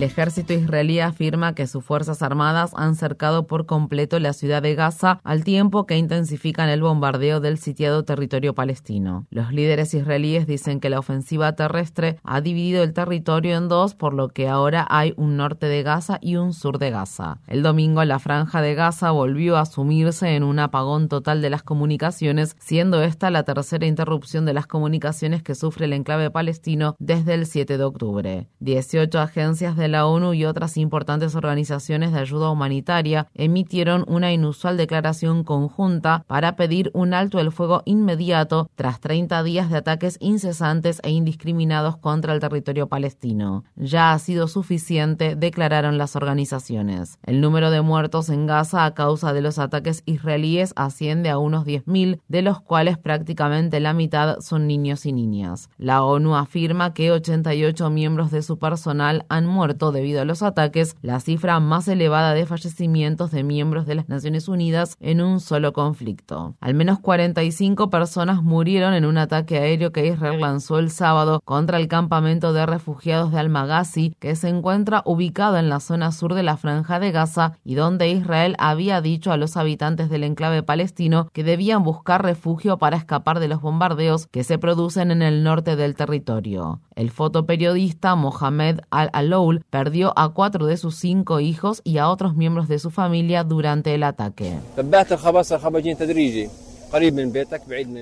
El ejército israelí afirma que sus fuerzas armadas han cercado por completo la ciudad de Gaza al tiempo que intensifican el bombardeo del sitiado territorio palestino. Los líderes israelíes dicen que la ofensiva terrestre ha dividido el territorio en dos, por lo que ahora hay un norte de Gaza y un sur de Gaza. El domingo la franja de Gaza volvió a sumirse en un apagón total de las comunicaciones, siendo esta la tercera interrupción de las comunicaciones que sufre el enclave palestino desde el 7 de octubre. 18 agencias de la ONU y otras importantes organizaciones de ayuda humanitaria emitieron una inusual declaración conjunta para pedir un alto el fuego inmediato tras 30 días de ataques incesantes e indiscriminados contra el territorio palestino. Ya ha sido suficiente, declararon las organizaciones. El número de muertos en Gaza a causa de los ataques israelíes asciende a unos 10.000, de los cuales prácticamente la mitad son niños y niñas. La ONU afirma que 88 miembros de su personal han muerto debido a los ataques, la cifra más elevada de fallecimientos de miembros de las Naciones Unidas en un solo conflicto. Al menos 45 personas murieron en un ataque aéreo que Israel lanzó el sábado contra el campamento de refugiados de Al-Maghazi, que se encuentra ubicado en la zona sur de la franja de Gaza y donde Israel había dicho a los habitantes del enclave palestino que debían buscar refugio para escapar de los bombardeos que se producen en el norte del territorio. El fotoperiodista Mohamed Al-Aloul perdió a cuatro de sus cinco hijos y a otros miembros de su familia durante el ataque.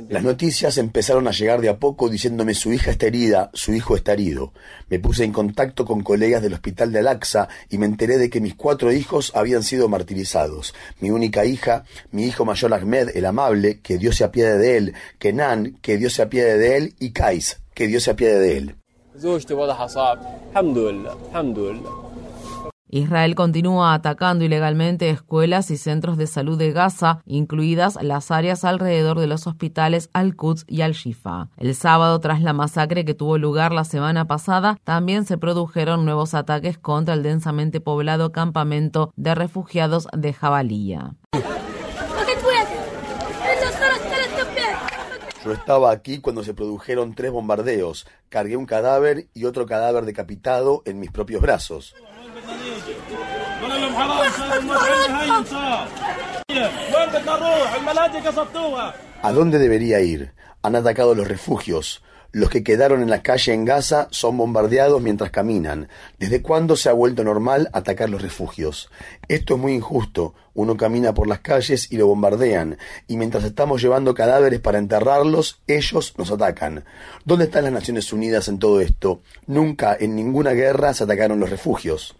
Las noticias empezaron a llegar de a poco diciéndome su hija está herida, su hijo está herido. Me puse en contacto con colegas del hospital de Al-Aqsa y me enteré de que mis cuatro hijos habían sido martirizados. Mi única hija, mi hijo mayor Ahmed, el amable, que Dios se apiade de él, Kenan, que Dios se apiade de él, y Kais, que Dios se apiade de él. Israel continúa atacando ilegalmente escuelas y centros de salud de Gaza, incluidas las áreas alrededor de los hospitales Al-Quds y Al-Shifa. El sábado, tras la masacre que tuvo lugar la semana pasada, también se produjeron nuevos ataques contra el densamente poblado campamento de refugiados de Jabalía. Yo estaba aquí cuando se produjeron tres bombardeos. Cargué un cadáver y otro cadáver decapitado en mis propios brazos. ¿A dónde debería ir? Han atacado los refugios. Los que quedaron en la calle en Gaza son bombardeados mientras caminan. ¿Desde cuándo se ha vuelto normal atacar los refugios? Esto es muy injusto. Uno camina por las calles y lo bombardean, y mientras estamos llevando cadáveres para enterrarlos, ellos nos atacan. ¿Dónde están las Naciones Unidas en todo esto? Nunca en ninguna guerra se atacaron los refugios.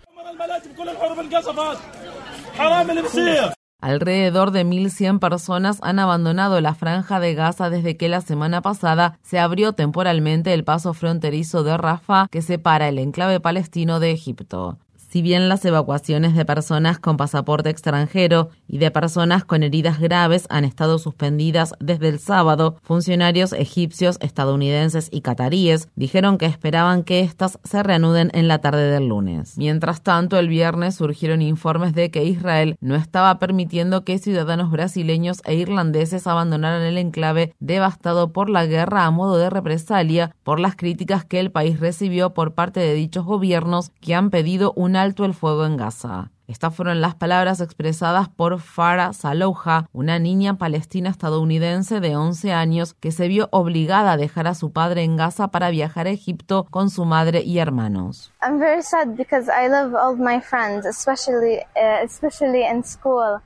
Alrededor de 1.100 personas han abandonado la franja de Gaza desde que la semana pasada se abrió temporalmente el paso fronterizo de Rafah que separa el enclave palestino de Egipto. Si bien las evacuaciones de personas con pasaporte extranjero y de personas con heridas graves han estado suspendidas desde el sábado, funcionarios egipcios, estadounidenses y cataríes dijeron que esperaban que éstas se reanuden en la tarde del lunes. Mientras tanto, el viernes surgieron informes de que Israel no estaba permitiendo que ciudadanos brasileños e irlandeses abandonaran el enclave devastado por la guerra a modo de represalia por las críticas que el país recibió por parte de dichos gobiernos que han pedido una alto el fuego en Gaza. Estas fueron las palabras expresadas por Farah Salouha, una niña palestina estadounidense de 11 años que se vio obligada a dejar a su padre en Gaza para viajar a Egipto con su madre y hermanos. I'm very sad because I love all my friends, especially uh, especially in school.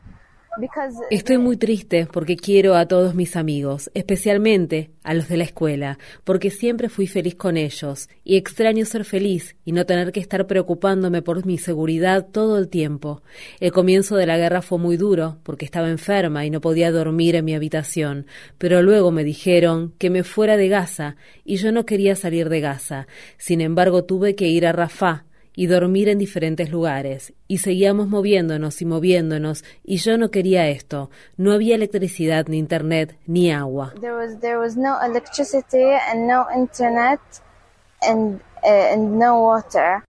Estoy muy triste porque quiero a todos mis amigos, especialmente a los de la escuela, porque siempre fui feliz con ellos y extraño ser feliz y no tener que estar preocupándome por mi seguridad todo el tiempo. El comienzo de la guerra fue muy duro porque estaba enferma y no podía dormir en mi habitación, pero luego me dijeron que me fuera de Gaza y yo no quería salir de Gaza. Sin embargo, tuve que ir a Rafah y dormir en diferentes lugares, y seguíamos moviéndonos y moviéndonos, y yo no quería esto. No había electricidad, ni internet, ni agua. No internet water.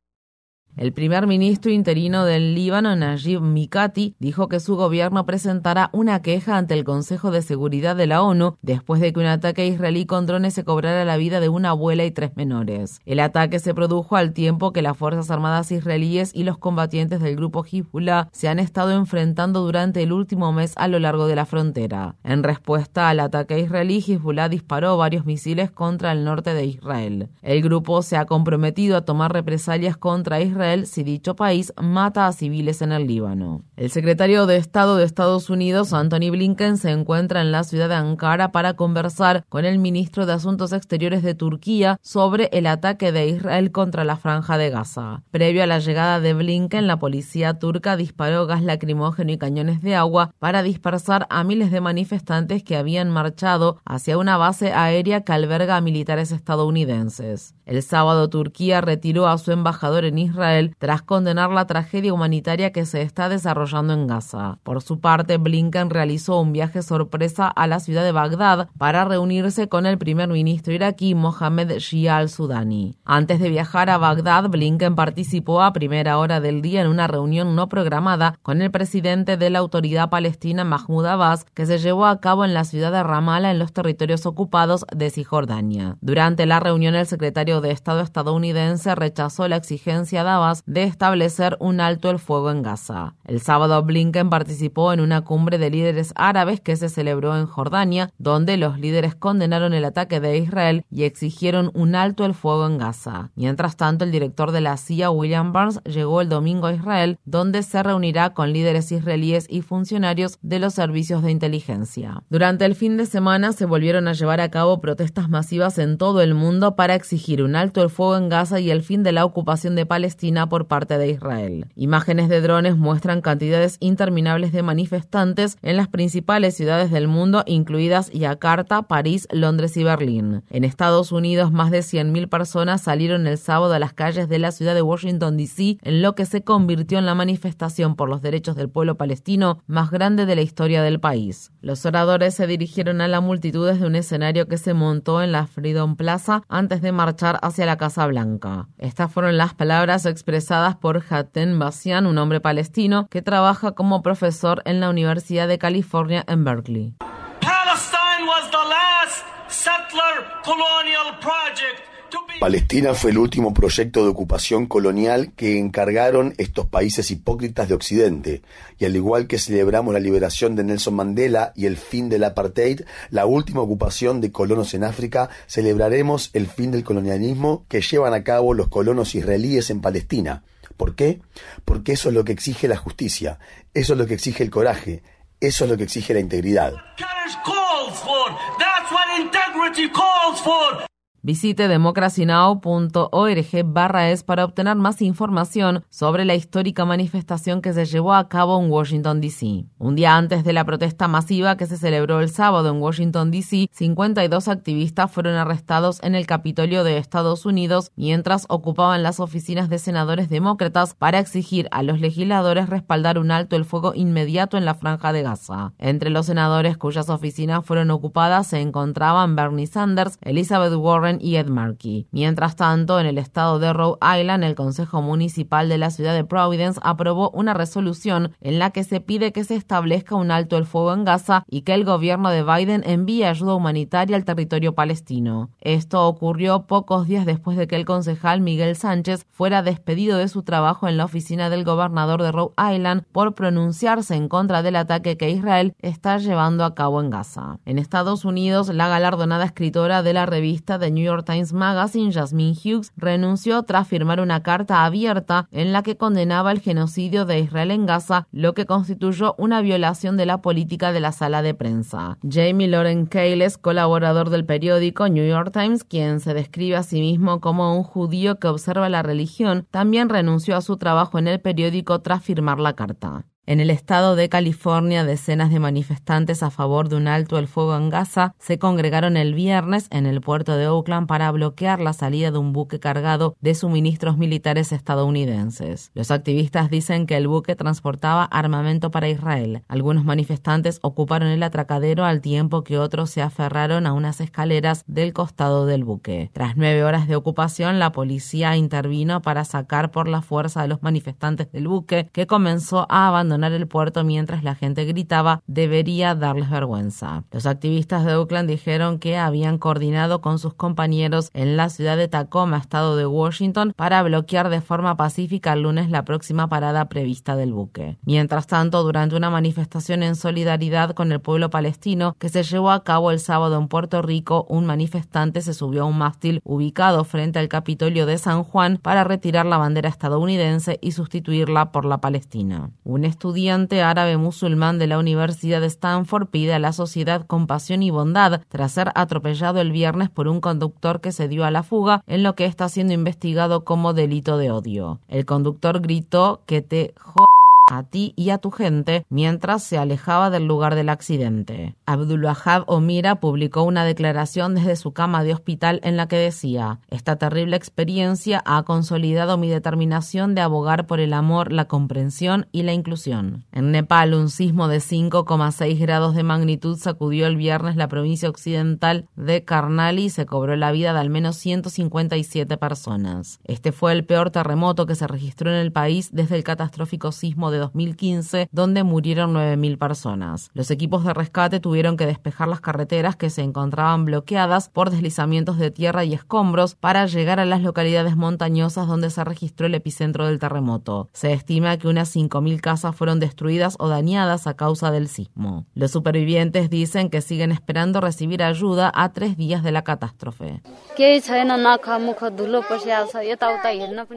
El primer ministro interino del Líbano, Najib Mikati, dijo que su gobierno presentará una queja ante el Consejo de Seguridad de la ONU después de que un ataque israelí con drones se cobrara la vida de una abuela y tres menores. El ataque se produjo al tiempo que las Fuerzas Armadas israelíes y los combatientes del grupo Hezbollah se han estado enfrentando durante el último mes a lo largo de la frontera. En respuesta al ataque israelí, Hezbollah disparó varios misiles contra el norte de Israel. El grupo se ha comprometido a tomar represalias contra Israel si dicho país mata a civiles en el Líbano. El secretario de Estado de Estados Unidos, Anthony Blinken, se encuentra en la ciudad de Ankara para conversar con el ministro de Asuntos Exteriores de Turquía sobre el ataque de Israel contra la franja de Gaza. Previo a la llegada de Blinken, la policía turca disparó gas lacrimógeno y cañones de agua para dispersar a miles de manifestantes que habían marchado hacia una base aérea que alberga a militares estadounidenses. El sábado Turquía retiró a su embajador en Israel tras condenar la tragedia humanitaria que se está desarrollando en Gaza. Por su parte, Blinken realizó un viaje sorpresa a la ciudad de Bagdad para reunirse con el primer ministro iraquí Mohamed Shia al-Sudani. Antes de viajar a Bagdad, Blinken participó a primera hora del día en una reunión no programada con el presidente de la autoridad palestina Mahmoud Abbas, que se llevó a cabo en la ciudad de Ramallah en los territorios ocupados de Cisjordania. Durante la reunión, el secretario de Estado estadounidense rechazó la exigencia de de establecer un alto el fuego en Gaza. El sábado Blinken participó en una cumbre de líderes árabes que se celebró en Jordania, donde los líderes condenaron el ataque de Israel y exigieron un alto el fuego en Gaza. Mientras tanto, el director de la CIA, William Burns, llegó el domingo a Israel, donde se reunirá con líderes israelíes y funcionarios de los servicios de inteligencia. Durante el fin de semana se volvieron a llevar a cabo protestas masivas en todo el mundo para exigir un alto el fuego en Gaza y el fin de la ocupación de Palestina por parte de Israel. Imágenes de drones muestran cantidades interminables de manifestantes en las principales ciudades del mundo, incluidas Yakarta, París, Londres y Berlín. En Estados Unidos, más de 100.000 personas salieron el sábado a las calles de la ciudad de Washington, D.C., en lo que se convirtió en la manifestación por los derechos del pueblo palestino más grande de la historia del país. Los oradores se dirigieron a la multitud desde un escenario que se montó en la Freedom Plaza antes de marchar hacia la Casa Blanca. Estas fueron las palabras expresadas por Hatem Bassian, un hombre palestino que trabaja como profesor en la Universidad de California en Berkeley. Palestina fue el último proyecto de ocupación colonial que encargaron estos países hipócritas de Occidente, y al igual que celebramos la liberación de Nelson Mandela y el fin del apartheid, la última ocupación de colonos en África, celebraremos el fin del colonialismo que llevan a cabo los colonos israelíes en Palestina. ¿Por qué? Porque eso es lo que exige la justicia, eso es lo que exige el coraje, eso es lo que exige la integridad. Visite democracynow.org barra es para obtener más información sobre la histórica manifestación que se llevó a cabo en Washington, D.C. Un día antes de la protesta masiva que se celebró el sábado en Washington, D.C., 52 activistas fueron arrestados en el Capitolio de Estados Unidos mientras ocupaban las oficinas de senadores demócratas para exigir a los legisladores respaldar un alto el fuego inmediato en la franja de Gaza. Entre los senadores cuyas oficinas fueron ocupadas se encontraban Bernie Sanders, Elizabeth Warren, y Ed Markey. Mientras tanto, en el estado de Rhode Island, el Consejo Municipal de la ciudad de Providence aprobó una resolución en la que se pide que se establezca un alto el fuego en Gaza y que el gobierno de Biden envíe ayuda humanitaria al territorio palestino. Esto ocurrió pocos días después de que el concejal Miguel Sánchez fuera despedido de su trabajo en la oficina del gobernador de Rhode Island por pronunciarse en contra del ataque que Israel está llevando a cabo en Gaza. En Estados Unidos, la galardonada escritora de la revista The New New York Times Magazine, Jasmine Hughes, renunció tras firmar una carta abierta en la que condenaba el genocidio de Israel en Gaza, lo que constituyó una violación de la política de la sala de prensa. Jamie Loren Cales, colaborador del periódico New York Times, quien se describe a sí mismo como un judío que observa la religión, también renunció a su trabajo en el periódico tras firmar la carta. En el estado de California, decenas de manifestantes a favor de un alto el fuego en Gaza se congregaron el viernes en el puerto de Oakland para bloquear la salida de un buque cargado de suministros militares estadounidenses. Los activistas dicen que el buque transportaba armamento para Israel. Algunos manifestantes ocuparon el atracadero al tiempo que otros se aferraron a unas escaleras del costado del buque. Tras nueve horas de ocupación, la policía intervino para sacar por la fuerza a los manifestantes del buque, que comenzó a abandonar el puerto mientras la gente gritaba debería darles vergüenza. Los activistas de Oakland dijeron que habían coordinado con sus compañeros en la ciudad de Tacoma, estado de Washington, para bloquear de forma pacífica el lunes la próxima parada prevista del buque. Mientras tanto, durante una manifestación en solidaridad con el pueblo palestino que se llevó a cabo el sábado en Puerto Rico, un manifestante se subió a un mástil ubicado frente al Capitolio de San Juan para retirar la bandera estadounidense y sustituirla por la palestina. Un estudiante árabe musulmán de la Universidad de Stanford pide a la sociedad compasión y bondad tras ser atropellado el viernes por un conductor que se dio a la fuga en lo que está siendo investigado como delito de odio. El conductor gritó que te a ti y a tu gente mientras se alejaba del lugar del accidente. Abdulwahab Omira publicó una declaración desde su cama de hospital en la que decía, esta terrible experiencia ha consolidado mi determinación de abogar por el amor, la comprensión y la inclusión. En Nepal, un sismo de 5,6 grados de magnitud sacudió el viernes la provincia occidental de Karnali y se cobró la vida de al menos 157 personas. Este fue el peor terremoto que se registró en el país desde el catastrófico sismo de 2015, donde murieron 9.000 personas. Los equipos de rescate tuvieron que despejar las carreteras que se encontraban bloqueadas por deslizamientos de tierra y escombros para llegar a las localidades montañosas donde se registró el epicentro del terremoto. Se estima que unas 5.000 casas fueron destruidas o dañadas a causa del sismo. Los supervivientes dicen que siguen esperando recibir ayuda a tres días de la catástrofe.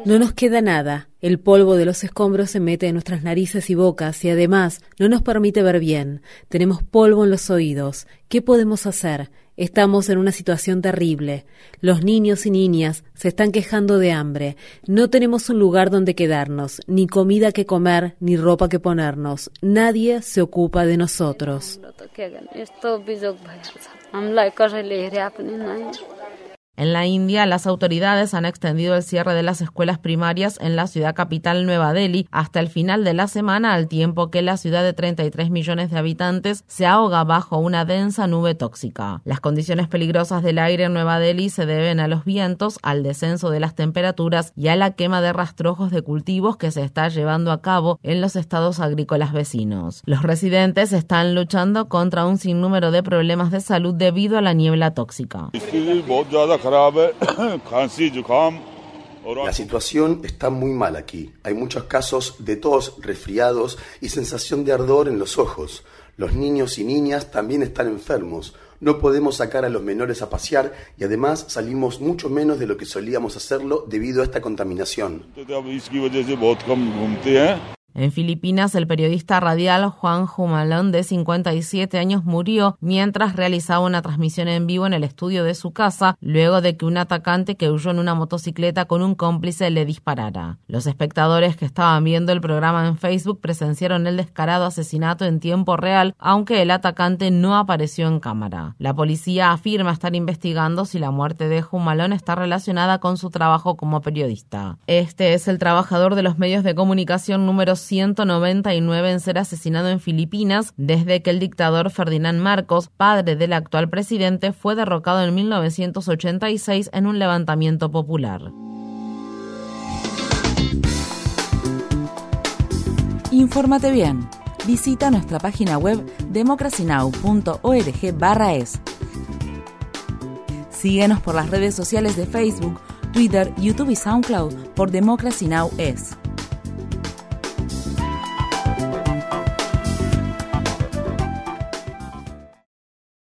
No nos queda nada. El polvo de los escombros se mete en nuestras narices y bocas y además no nos permite ver bien. Tenemos polvo en los oídos. ¿Qué podemos hacer? Estamos en una situación terrible. Los niños y niñas se están quejando de hambre. No tenemos un lugar donde quedarnos, ni comida que comer, ni ropa que ponernos. Nadie se ocupa de nosotros. En la India, las autoridades han extendido el cierre de las escuelas primarias en la ciudad capital Nueva Delhi hasta el final de la semana, al tiempo que la ciudad de 33 millones de habitantes se ahoga bajo una densa nube tóxica. Las condiciones peligrosas del aire en Nueva Delhi se deben a los vientos, al descenso de las temperaturas y a la quema de rastrojos de cultivos que se está llevando a cabo en los estados agrícolas vecinos. Los residentes están luchando contra un sinnúmero de problemas de salud debido a la niebla tóxica. La situación está muy mal aquí. Hay muchos casos de tos, resfriados y sensación de ardor en los ojos. Los niños y niñas también están enfermos. No podemos sacar a los menores a pasear y además salimos mucho menos de lo que solíamos hacerlo debido a esta contaminación. En Filipinas, el periodista radial Juan Jumalón, de 57 años, murió mientras realizaba una transmisión en vivo en el estudio de su casa, luego de que un atacante que huyó en una motocicleta con un cómplice le disparara. Los espectadores que estaban viendo el programa en Facebook presenciaron el descarado asesinato en tiempo real, aunque el atacante no apareció en cámara. La policía afirma estar investigando si la muerte de Jumalón está relacionada con su trabajo como periodista. Este es el trabajador de los medios de comunicación número 199 en ser asesinado en Filipinas desde que el dictador Ferdinand Marcos, padre del actual presidente, fue derrocado en 1986 en un levantamiento popular. Infórmate bien. Visita nuestra página web democracynow.org/es. Síguenos por las redes sociales de Facebook, Twitter, YouTube y SoundCloud por Democracy Now! es.